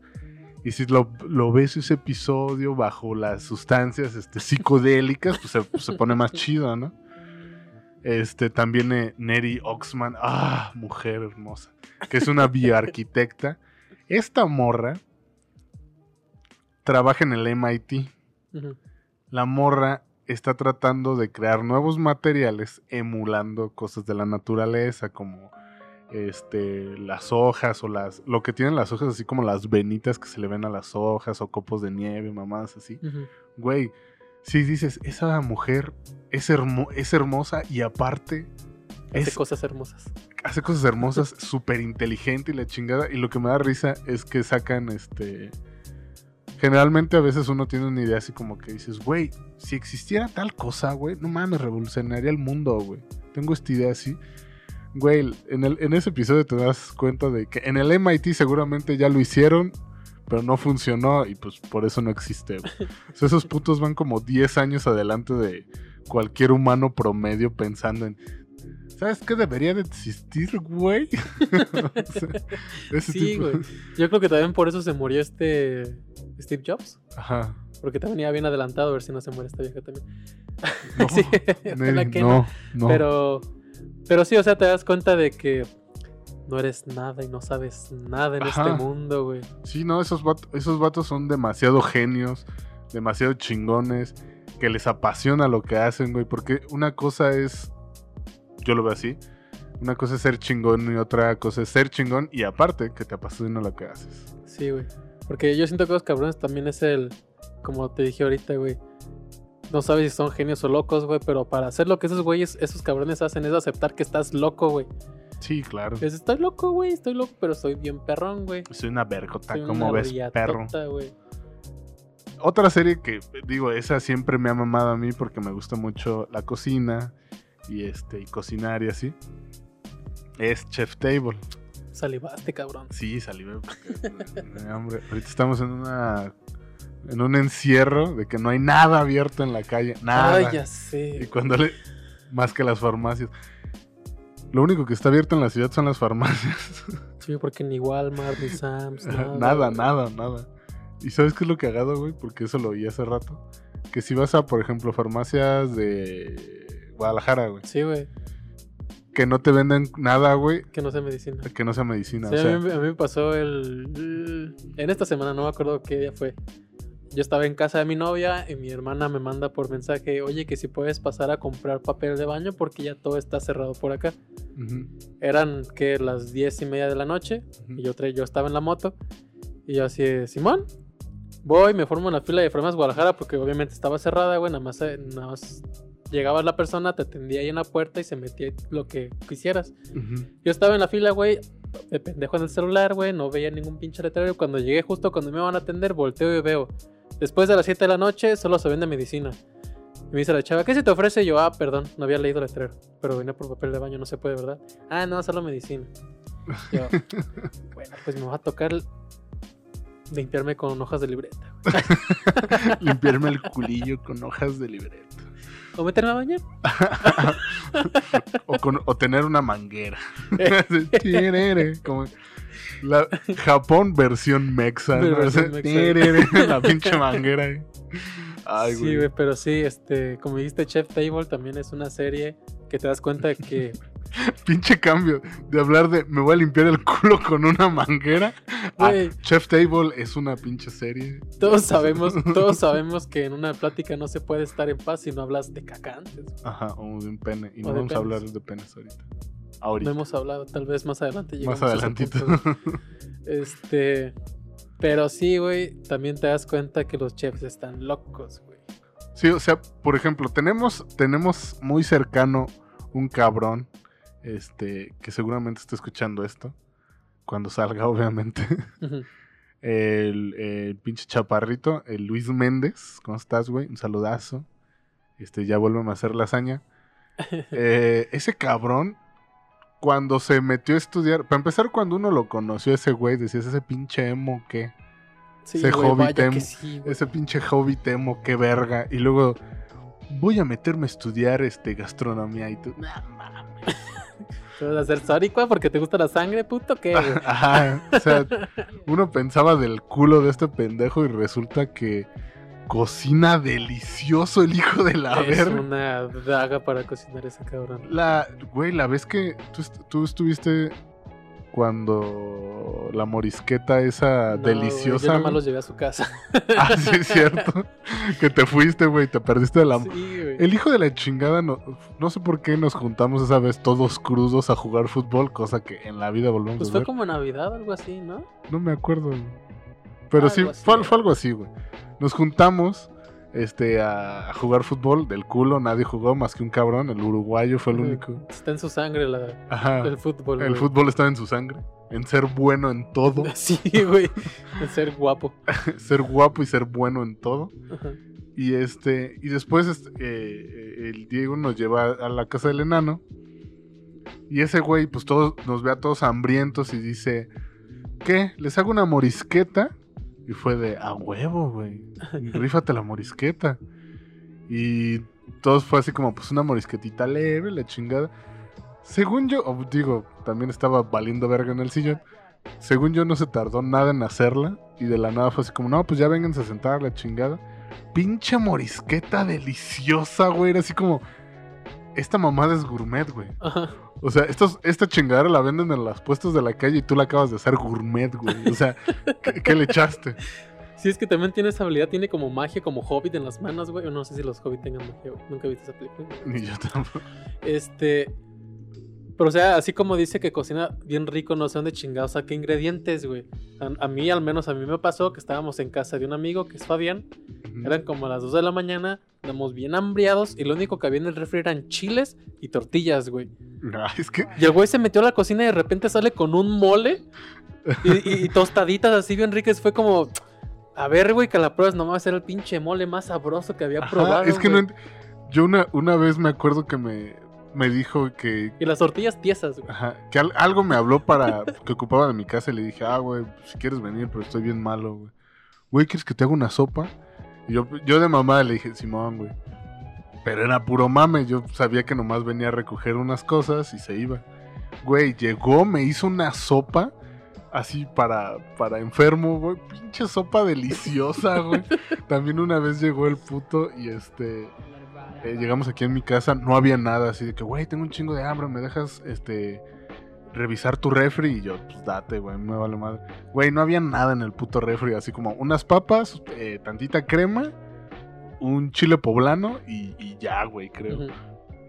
Y si lo, lo ves ese episodio bajo las sustancias este, psicodélicas, pues se, se pone más chido, ¿no? Este, también eh, Neri Oxman, ah, mujer hermosa, que es una bioarquitecta. Esta morra trabaja en el MIT la morra está tratando de crear nuevos materiales emulando cosas de la naturaleza como este las hojas o las lo que tienen las hojas así como las venitas que se le ven a las hojas o copos de nieve, mamadas así. Güey, si dices, esa mujer es, hermo- es hermosa y aparte Hace es- cosas hermosas. hace cosas hermosas, súper inteligente y la chingada. Y lo que me da risa es que sacan este. Generalmente a veces uno tiene una idea así como que dices, güey, si existiera tal cosa, güey, no mames, revolucionaría el mundo, güey. Tengo esta idea así. Güey, en, el, en ese episodio te das cuenta de que en el MIT seguramente ya lo hicieron, pero no funcionó y pues por eso no existe. O sea, esos putos van como 10 años adelante de cualquier humano promedio pensando en, ¿sabes qué debería de existir, güey? O sea, ese Sí, tipo- güey. Yo creo que también por eso se murió este Steve Jobs. Ajá. Porque también iba bien adelantado a ver si no se muere esta vieja también. No, Sí, Neri, no, no. Pero, pero sí, o sea, te das cuenta de que no eres nada y no sabes nada en Ajá. este mundo, güey. Sí, no, esos esos vatos son demasiado genios, demasiado chingones, que les apasiona lo que hacen, güey, porque una cosa es, yo lo veo así, una cosa es ser chingón y otra cosa es ser chingón y aparte que te apasiona lo que haces. Sí, güey. Porque yo siento que los cabrones también es el, como te dije ahorita, güey. No sabes si son genios o locos, güey, pero para hacer lo que esos güeyes, esos cabrones hacen es aceptar que estás loco, güey. Sí, claro. Es, estoy loco, güey, estoy loco, pero soy bien perrón, güey. Soy una vergota, Soy ¿cómo una ves, perro? otra serie que, digo, esa siempre me ha mamado a mí porque me gusta mucho la cocina y este y cocinar y así. Es Chef Table. Salivaste, cabrón. Sí, salivé porque hambre. Ahorita estamos en una en un encierro de que no hay nada abierto en la calle, nada. Ay, ya Y sé. cuando le más que las farmacias. Lo único que está abierto en la ciudad son las farmacias. Sí, porque ni Walmart, ni Sam's, nada. nada, nada, nada. ¿Y sabes qué es lo que cagado, güey? Porque eso lo oí hace rato. Que si vas a, por ejemplo, farmacias de Guadalajara, güey, Sí, güey. que no te venden nada, güey, Que no sea medicina. que no sea medicina. Sí, o sea, a, mí, a mí me pasó el... En esta semana, no me acuerdo qué día fue. Yo estaba en casa de mi novia y mi hermana me manda por mensaje, oye, que si puedes pasar a comprar papel de baño porque ya todo está cerrado por acá. ujú, Eran que las diez y media de la noche ujú. y yo, yo estaba en la moto y yo así, Simón, voy, me formo en la fila de farmacias Guadalajara porque obviamente estaba cerrada, güey, nada más, eh, nada más llegaba la persona, te atendía ahí en la puerta y se metía lo que quisieras. Ujú. Yo estaba en la fila, güey, de pendejo en el celular, güey, no veía ningún pinche letrero. Cuando llegué justo cuando me iban a atender, volteo y veo. Después de las 7 de la noche, solo se vende medicina. Y me dice la chava, ¿qué se te ofrece? Y yo, ah, perdón, no había leído el letrero. Pero vine por papel de baño, no se puede, ¿verdad? Ah, no, solo medicina. Yo, bueno, pues me va a tocar limpiarme con hojas de libreta. Limpiarme el culillo con hojas de libreta. ¿O meterme a bañar? O, con- o tener una manguera. Como la Japón versión mexa. mexa. La pinche manguera. Ay, sí, güey. pero sí, este, como dijiste, Chef Table también es una serie que te das cuenta que Pinche cambio de hablar de me voy a limpiar el culo con una manguera. Chef Table es una pinche serie. Todos sabemos, todos sabemos que en una plática no se puede estar en paz si no hablas de caca antes. Ajá, o de un pene. Y O no de vamos a hablar de penes ahorita. No Ahorita. hemos hablado, tal vez más adelante Más llegamos a ese adelantito. punto. Este, pero sí, güey, también te das cuenta que los chefs están locos, güey. Sí, o sea, por ejemplo, tenemos, tenemos muy cercano un cabrón, este, que seguramente está escuchando esto, cuando salga, obviamente. El, el pinche chaparrito, el Luis Méndez. ¿Cómo estás, güey? Un saludazo. Este, ya vuélveme a hacer lasaña. Eh, ese cabrón, cuando se metió a estudiar, para empezar, cuando uno lo conoció, ese güey, decías, ese pinche emo, ¿qué? Sí, Ese güey, hobbit emo. que sí. Ese pinche hobbit emo, qué verga. Y luego, voy a meterme a estudiar este, gastronomía y tú, "Nah, mames". ¿Te vas a hacer sárica porque te gusta la sangre, puto? ¿Qué? Ajá, o sea, uno pensaba del culo de este pendejo y resulta que cocina delicioso el hijo de la es verga. una daga para cocinar ese cabrón. La, güey, la vez que tú, tú estuviste cuando la morisqueta esa No, deliciosa. Yo nomás güey. los llevé a su casa. Ah, sí, es cierto. que te fuiste, güey, te perdiste de la. Sí. El hijo de la chingada, no, no sé por qué nos juntamos esa vez todos crudos a jugar fútbol, cosa que en la vida volvemos Pues a fue ver. como Navidad o algo así, ¿no? No me acuerdo. Pero sí, fue, fue algo así, güey. Nos juntamos este, a, jugar fútbol del culo. Nadie jugó más que un cabrón. El uruguayo fue el único. Está en su sangre la, Ajá. el fútbol. El güey. fútbol estaba en su sangre. En ser bueno en todo. Sí, güey. En ser guapo. ser guapo y ser bueno en todo. Ajá. Y este. Y después este, eh, el Diego nos lleva a la casa del enano. Y ese güey, pues todos nos ve a todos hambrientos y dice. ¿Qué? ¿Les hago una morisqueta? Y fue de a huevo, güey. Rífate la morisqueta. Y todos fue así como, pues una morisquetita leve, la chingada. Según yo, digo, también estaba valiendo verga en el sillón. Según yo, no se tardó nada en hacerla. Y de la nada fue así como, no, pues ya vénganse a sentar la chingada. Pinche morisqueta deliciosa, güey. Era así como, esta mamada es gourmet, güey. Ajá. O sea, estos, esta chingadera la venden en las puestos de la calle y tú la acabas de hacer gourmet, güey. O sea, ¿qué, qué le echaste? Sí, es que también tiene esa habilidad, tiene como magia, como hobbit en las manos, güey. O No sé si los hobbits tengan magia, güey. Nunca he visto esa película. Ni yo tampoco. Este. Pero, o sea, así como dice que cocina bien rico, no sé dónde chingados saca ingredientes, güey. A, a mí, al menos a mí me pasó que estábamos en casa de un amigo que es Fabián. Eran como las 2 de la mañana, andamos bien hambriados y lo único que había en el refri eran chiles y tortillas, güey. Ah, es que Y el güey se metió a la cocina y de repente sale con un mole y, y- y tostaditas así bien ricas. Fue como, A ver, güey, que la pruebas nomás era el pinche mole más sabroso que había Ajá, probado. es que no güey. Yo una, una vez me acuerdo que me, me dijo que, Y las tortillas tiesas, güey. ajá, que al- algo me habló para que ocupaba de mi casa y le dije, ah, güey, si quieres venir, pero estoy bien malo, güey. Güey, ¿quieres que te haga una sopa? Y yo, yo de mamá le dije, Simón, güey. Pero era puro mame, yo sabía que nomás venía a recoger unas cosas y se iba. Güey, llegó, me hizo una sopa así para, para enfermo, güey. Pinche sopa deliciosa, güey. También una vez llegó el puto y este... eh, llegamos aquí en mi casa, no había nada, así de que, güey, tengo un chingo de hambre, ¿me dejas, este, revisar tu refri? Y yo, pues date, güey, me vale madre. Güey, no había nada en el puto refri, así como unas papas, eh, tantita crema, un chile poblano y, y ya, güey, creo.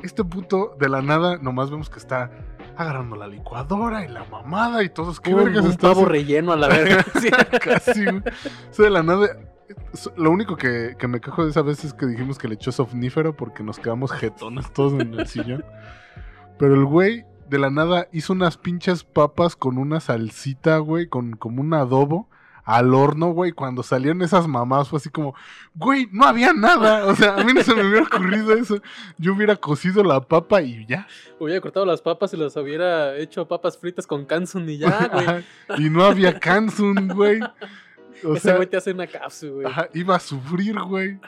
Este puto, de la nada, nomás vemos que está agarrando la licuadora y la mamada y todos, ¿qué Un- vergas un está pavo relleno a la verga. Casi, güey. O sea, de la nada. Lo único que, que me quejo de esa vez es que dijimos que le echó somnífero porque nos quedamos jetones todos en el sillón. Pero el güey, de la nada, hizo unas pinches papas con una salsita, güey, con como un adobo al horno, güey. Cuando salieron esas mamás fue así como, güey, no había nada. O sea, a mí no se me hubiera ocurrido eso. Yo hubiera cocido la papa y ya. Hubiera cortado las papas y las hubiera hecho papas fritas con kansun y ya, güey. Y no había kansun, güey. O Ese güey te hace una cápsula, güey. Ajá, iba a sufrir, güey.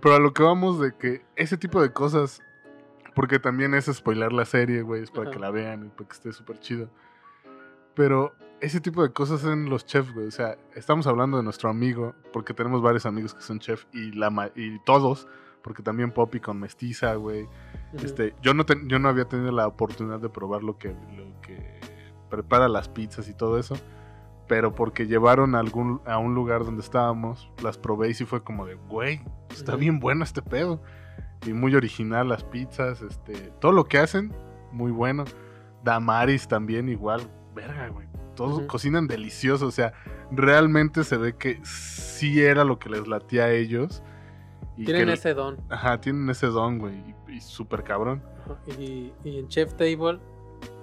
Pero a lo que vamos de que ese tipo de cosas, porque también es spoiler la serie, güey, es para Ajá. que la vean y para que esté súper chido. Pero ese tipo de cosas en los chefs, güey. O sea, estamos hablando de nuestro amigo, porque tenemos varios amigos que son chef y, la ma- y todos, porque también Poppy con mestiza, güey. Este, yo no ten- yo no había tenido la oportunidad de probar lo que, lo que prepara las pizzas y todo eso. Pero porque llevaron a, algún, a un lugar donde estábamos, las probé y sí fue como de, güey, está bien bueno este pedo. Y muy original las pizzas, este, todo lo que hacen, muy bueno. Damaris también igual, verga, güey. Todos cocinan delicioso, o sea, realmente se ve que sí era lo que les latía a ellos. Y Tienen que- ese don. Ajá, tienen ese don, güey, y, y súper cabrón. Y en Chef Table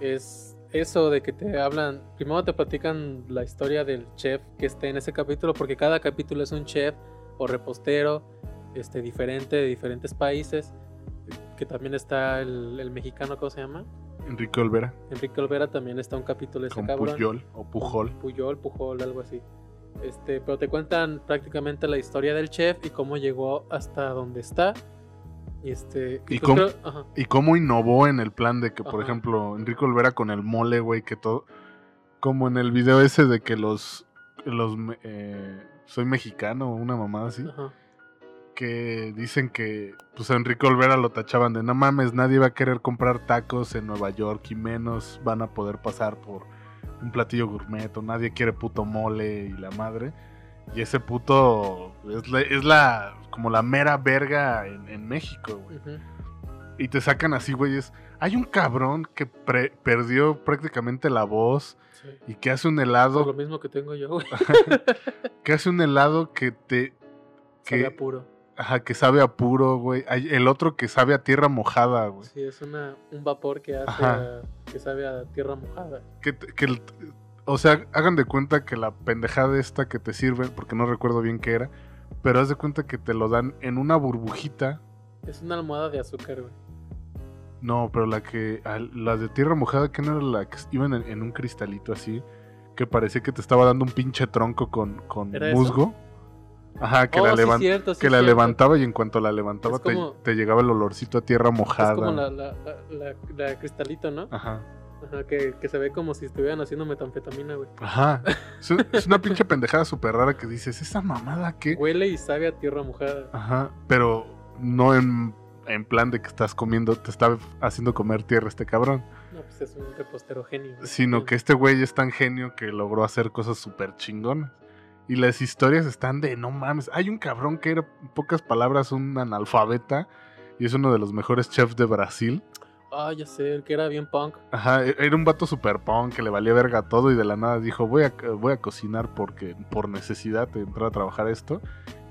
es eso de que te hablan, primero te platican la historia del chef que esté en ese capítulo, porque cada capítulo es un chef o repostero este, diferente de diferentes países, que también está el, el mexicano, ¿cómo se llama? Enrique Olvera, Enrique Olvera también está un capítulo de ese con cabrón. Puyol o Pujol. Puyol, Pujol, algo así. Este, pero te cuentan prácticamente la historia del chef y cómo llegó hasta donde está. Y este. ¿Y pues cómo- creo-. Y cómo innovó en el plan de que, por Ajá. ejemplo, Enrique Olvera con el mole, güey, que todo. Como en el video ese de que los. los eh, soy mexicano, una mamada así. ajá. Que dicen que, pues a Enrique Olvera lo tachaban de no mames, nadie va a querer comprar tacos en Nueva York y menos van a poder pasar por un platillo gourmet o nadie quiere puto mole y la madre. Y ese puto es la, es la como la mera verga en, en México, güey. Y te sacan así, güeyes. Hay un cabrón que pre- perdió prácticamente la voz Sí. y que hace un Por lo helado, mismo que tengo yo, güey. que hace un helado que te Sabe que, a puro. Ajá, que sabe a puro, güey. Hay el otro que sabe a tierra mojada, güey. Sí, es una, un vapor que hace a- que sabe a tierra mojada. Que, que el- o sea, hagan de cuenta que la pendejada esta que te sirven, porque no recuerdo bien qué era, pero haz de cuenta que te lo dan en una burbujita. Es una almohada de azúcar, güey. No, pero la que. al- La de tierra mojada, que no era la que iban en, en un cristalito así. Que parecía que te estaba dando un pinche tronco con, con ¿Era eso? Ajá, que Oh, la, sí, levan- cierto, sí, que la cierto. levantaba y en cuanto la levantaba te, llegaba el olorcito a tierra mojada. Es como la, la, cristalito, ¿no? Ajá. Ajá, que, que se ve como si estuvieran haciendo metanfetamina, güey. Ajá. Es, un- es una pinche pendejada súper rara que dices, ¿esa mamada qué? Huele y sabe a tierra mojada. Ajá. Pero no en, en plan de que estás comiendo, te está haciendo comer tierra este cabrón. No, pues es un repostero genio. güey. Sino que este güey es tan genio que logró hacer cosas súper chingonas. Y las historias están de no mames. Hay un cabrón que era, en pocas palabras, un analfabeta. Y es uno de los mejores chefs de Brasil. Ah, ya sé, el que era bien punk. Ajá, e- era un vato super punk que le valía verga todo y de la nada dijo, voy a, voy a cocinar porque por necesidad de entrar a trabajar esto.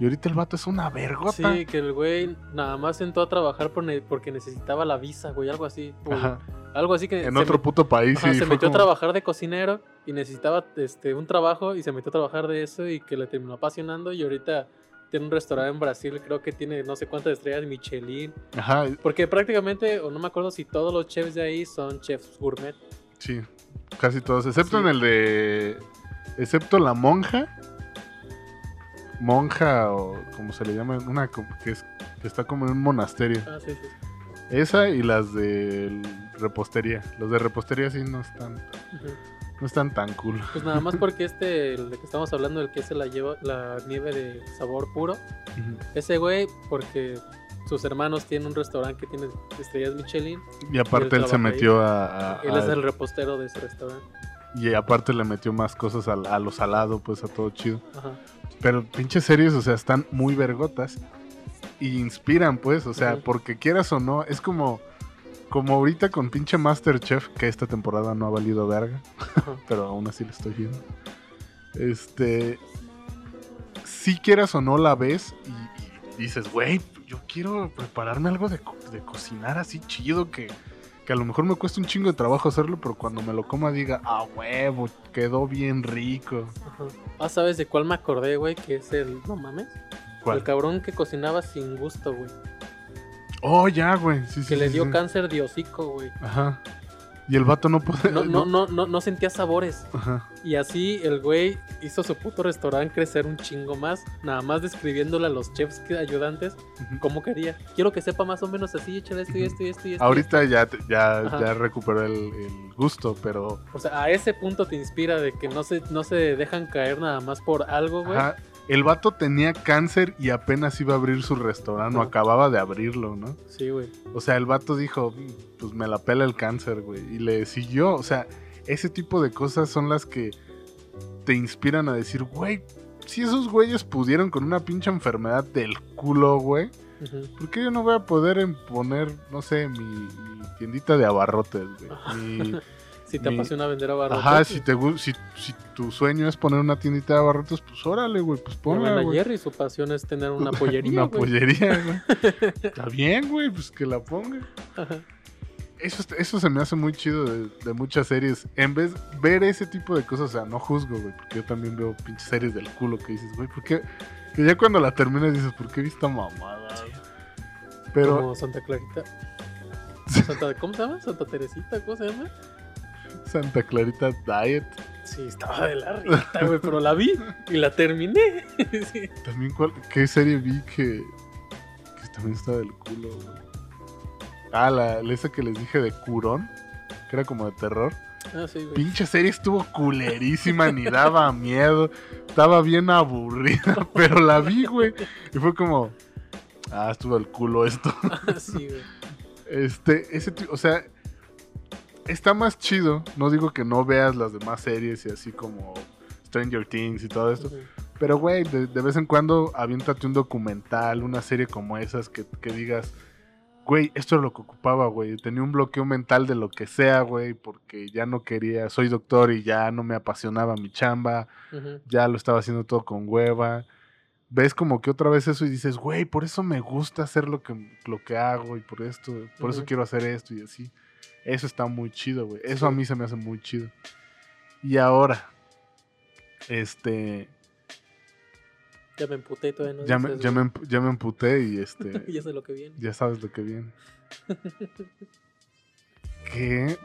Y ahorita el vato es una vergota. Sí, que el güey nada más entró a trabajar por ne- porque necesitaba la visa, güey, algo así. Ajá. Algo así que En otro puto país. ajá, y se metió como- a trabajar de cocinero y necesitaba este, un trabajo y se metió a trabajar de eso y que le terminó apasionando y ahorita tiene un restaurante en Brasil, creo que tiene no sé cuántas estrellas Michelin. Ajá, Porque prácticamente, o no me acuerdo si todos los chefs de ahí son chefs gourmet. sí. Casi todos. Excepto Sí. en el de. Excepto la monja. Monja o como se le llama. Una que, es, que está como en un monasterio. Ah, sí, sí. Esa y las de repostería. Los de repostería sí no están. No están tan cool. Pues nada más porque este, el de que estamos hablando, el que se la lleva la nieve de sabor puro, ese güey, porque sus hermanos tienen un restaurante que tiene estrellas Michelin, Y aparte él él se metió a. a- él es a- el repostero de ese restaurante. y aparte le metió más cosas al- a, lo salado, pues a todo chido. Ajá. Pero pinches series, o sea, están muy vergotas. Y inspiran, pues, o sea, porque quieras o no, es como. Como ahorita con pinche Masterchef, que esta temporada no ha valido verga, pero aún así la estoy viendo. Este. Si quieras o no la ves y, y dices, güey, yo quiero prepararme algo de, co- de cocinar así chido que, que a lo mejor me cuesta un chingo de trabajo hacerlo, pero cuando me lo coma diga, ah, huevo, quedó bien rico. Ajá. Ah, ¿sabes de cuál me acordé, güey? Que es el. No mames. ¿Cuál? El cabrón que cocinaba sin gusto, güey. Oh, ya, güey. Sí, sí, Que le sí, dio sí. cáncer de hocico, güey. Ajá. Y el vato no puede. No, no, no, no, no sentía sabores. Ajá. Y así el güey hizo su puto restaurante crecer un chingo más, nada más describiéndole a los chefs que- ayudantes Ujú. cómo quería. Quiero que sepa más o menos así, échale esto y esto y esto y esto. Ahorita ya, ya, Ajá. ya recuperó el, el gusto, pero. O sea, a ese punto te inspira de que no se, no se dejan caer nada más por algo, güey. Ajá. El vato tenía cáncer y apenas iba a abrir su restaurante, o acababa de abrirlo, ¿no? Sí, güey. O sea, el vato dijo, "Mm, pues me la pela el cáncer, güey. Y le siguió. O sea, ese tipo de cosas son las que te inspiran a decir, güey, si esos güeyes pudieron con una pinche enfermedad del culo, güey. ¿por qué yo no voy a poder poner, no sé, mi, mi tiendita de abarrotes, güey? Mi- Si te Mi- apasiona vender abarrotes. Ajá, si, te, gu- si, si tu sueño es poner una tiendita de abarrotes, pues órale, güey, pues ponla, güey. Jerry, su pasión es tener una pollería, Una güey. pollería, güey. Está bien, güey, pues que la ponga. Ajá. Eso, eso se me hace muy chido de, de muchas series. En vez ver ese tipo de cosas, o sea, no juzgo, güey, porque yo también veo pinches series del culo que dices, güey, ¿por qué? Que ya cuando la terminas dices, ¿por qué vi esta mamada? Pero Como Santa Clarita. Santa, ¿Cómo se llama? Santa Teresita, ¿cómo se llama? Santa Clarita Diet, Sí, estaba de la rita, güey, pero la vi y la terminé. Sí. también, cuál, ¿qué serie vi que, que también está del culo, güey? Ah, la, esa que les dije de Curón, que era como de terror. Ah, sí, güey. Pinche serie estuvo culerísima, ni daba miedo. Estaba bien aburrida, pero la vi, güey. Y fue como, ah, estuvo el culo esto. Ah, sí, güey. Este, ese o sea, está más chido. No digo que no veas las demás series y así como Stranger Things y todo esto. Pero, güey, de, de vez en cuando aviéntate un documental, una serie como esas que, que digas, güey, esto es lo que ocupaba, güey. Tenía un bloqueo mental de lo que sea, güey, porque ya no quería, soy doctor y ya no me apasionaba mi chamba, ya lo estaba haciendo todo con hueva. Ves como que otra vez eso y dices, güey, por eso me gusta hacer lo que, lo que hago y por esto, por eso quiero hacer esto y así. Eso está muy chido, güey. Eso a mí se me hace muy chido. Y ahora, este, Ya me emputé y todavía no ya me, ya, me, ya me emputé y este, Ya sé lo que viene. ya sabes lo que viene. ¿Qué?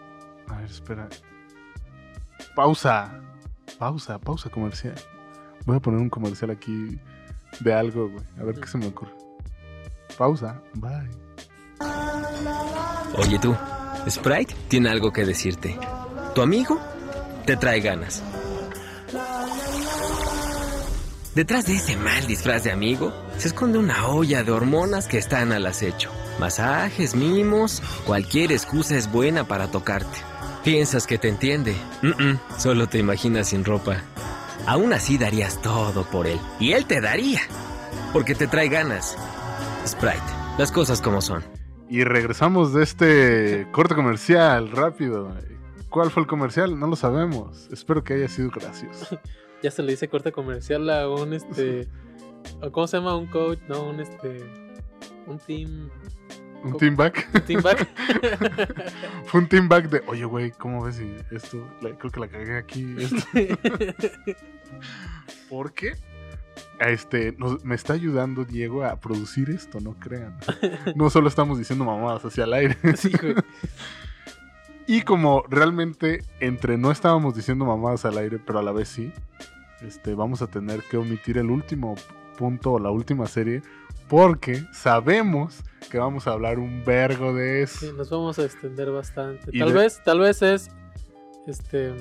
A ver, espera. Pausa. Pausa, pausa comercial. Voy a poner un comercial aquí de algo, güey. A ver qué se me ocurre. Pausa. Bye. Oye tú, Sprite tiene algo que decirte. Tu amigo te trae ganas. Detrás de ese mal disfraz de amigo se esconde una olla de hormonas que están al acecho. Masajes, mimos, cualquier excusa es buena para tocarte. Piensas que te entiende. Solo te imaginas sin ropa. Aún así darías todo por él. Y él te daría. Porque te trae ganas. Sprite, las cosas como son. Y regresamos de este corte comercial rápido. ¿Cuál fue el comercial? No lo sabemos. Espero que haya sido gracioso. Ya se le dice corte comercial a un este. ¿Cómo se llama? Un coach, no, un este. Un team. Un team back. Un team back. Fue un team back de, oye, güey, ¿cómo ves si esto? la- creo que la cagué aquí. Esto. ¿Por qué? Este, nos- me está ayudando Diego a producir esto, no crean. No solo estamos diciendo mamadas hacia el aire. sí, güey. Y como realmente entre no estábamos diciendo mamadas al aire, pero a la vez sí, este, vamos a tener que omitir el último punto o la última serie porque sabemos que vamos a hablar un vergo de eso. Sí, nos vamos a extender bastante. Y Tal de- vez, tal vez es este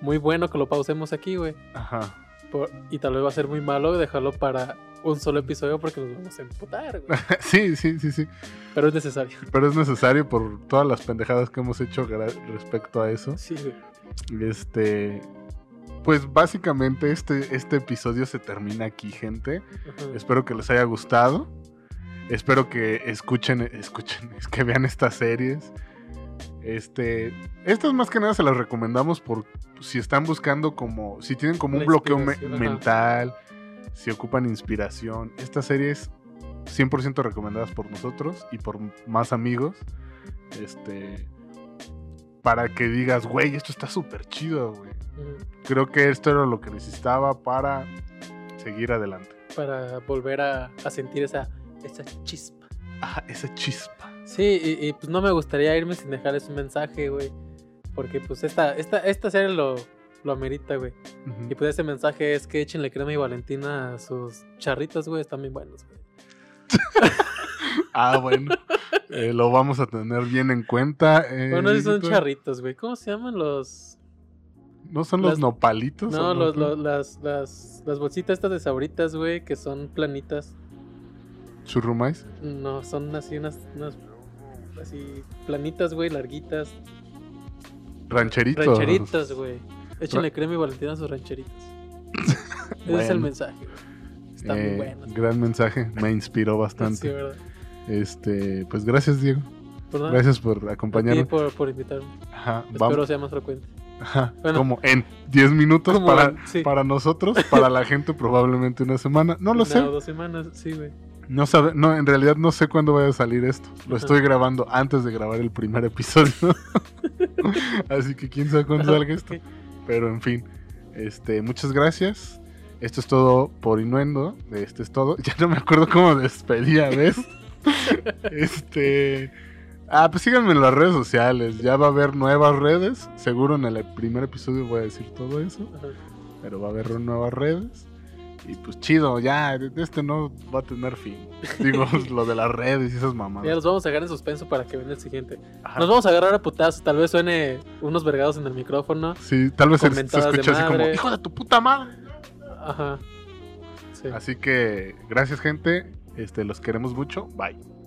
muy bueno que lo pausemos aquí, güey. Ajá. Por- y tal vez va a ser muy malo dejarlo para un solo episodio porque nos vamos a emputar, güey. Sí, sí, sí, sí. Pero es necesario. Pero es necesario por todas las pendejadas que hemos hecho respecto a eso. Sí, güey. Este. Pues básicamente este, este episodio se termina aquí, gente. Espero que les haya gustado. Espero que escuchen, escuchen, es que vean estas series. Este, estas más que nada se las recomendamos por si están buscando como, si tienen como un La bloqueo me- inspiración, ajá. mental, si ocupan inspiración. Estas series 100% recomendadas por nosotros y por más amigos. Este, para que digas, güey, esto está súper chido, güey. Creo que esto era lo que necesitaba para seguir adelante. Para volver a, a sentir esa, esa chispa. Ah, esa chispa. Sí, y, y, pues no me gustaría irme sin dejarles un mensaje, güey. Porque pues esta, esta, esta serie lo, lo amerita, güey. Y pues ese mensaje es que échenle crema y valentina a sus charritos, güey. Están bien buenos, güey. Ah, bueno. Eh, lo vamos a tener bien en cuenta. eh, Bueno, esos son charritos, güey. ¿Cómo se llaman los...? ¿No son los nopalitos? No, los, qué? los- las, las, las bolsitas estas de sabritas, güey, que son planitas. ¿Churrumais? No, son así unas, unas así planitas, güey, larguitas. Rancheritos. Rancheritas, güey. Échenle crema y valentina a sus rancheritas. Ese es el Bueno. mensaje, güey. Están Eh, muy buenos. Gran mensaje, me inspiró Sí, bastante. ¿verdad? este, pues gracias, Diego. Pues nada, Gracias por a ti acompañarme. por, por invitarme. Ajá, Espero vamos. sea más frecuente. Ajá, Bueno. como en 10 minutos para, en- sí. para nosotros, para la gente probablemente una semana. No lo Una sé. dos semanas, sí, güey. No sabe, no, en realidad no sé cuándo vaya a salir esto. Lo estoy grabando antes de grabar el primer episodio. Así que quién sabe cuándo salga esto. Pero en fin, este, muchas gracias. Esto es todo por Inuendo. Este es todo. Ya no me acuerdo cómo despedía, ¿ves? este. Ah, pues síganme en las redes sociales. Ya va a haber nuevas redes. Seguro en el primer episodio voy a decir todo eso. Pero va a haber nuevas redes. Y pues chido, ya, este no va a tener fin. Digo, lo de las redes y esas Ya mamadas. los vamos a dejar en suspenso para que vean el siguiente. Ajá. Nos vamos a agarrar a putazos. Tal vez suene unos vergados en el micrófono. Sí, tal vez se, escucha así como, hijo de tu puta madre. Ajá. Sí. Así que, gracias gente. Este, los queremos mucho. Bye.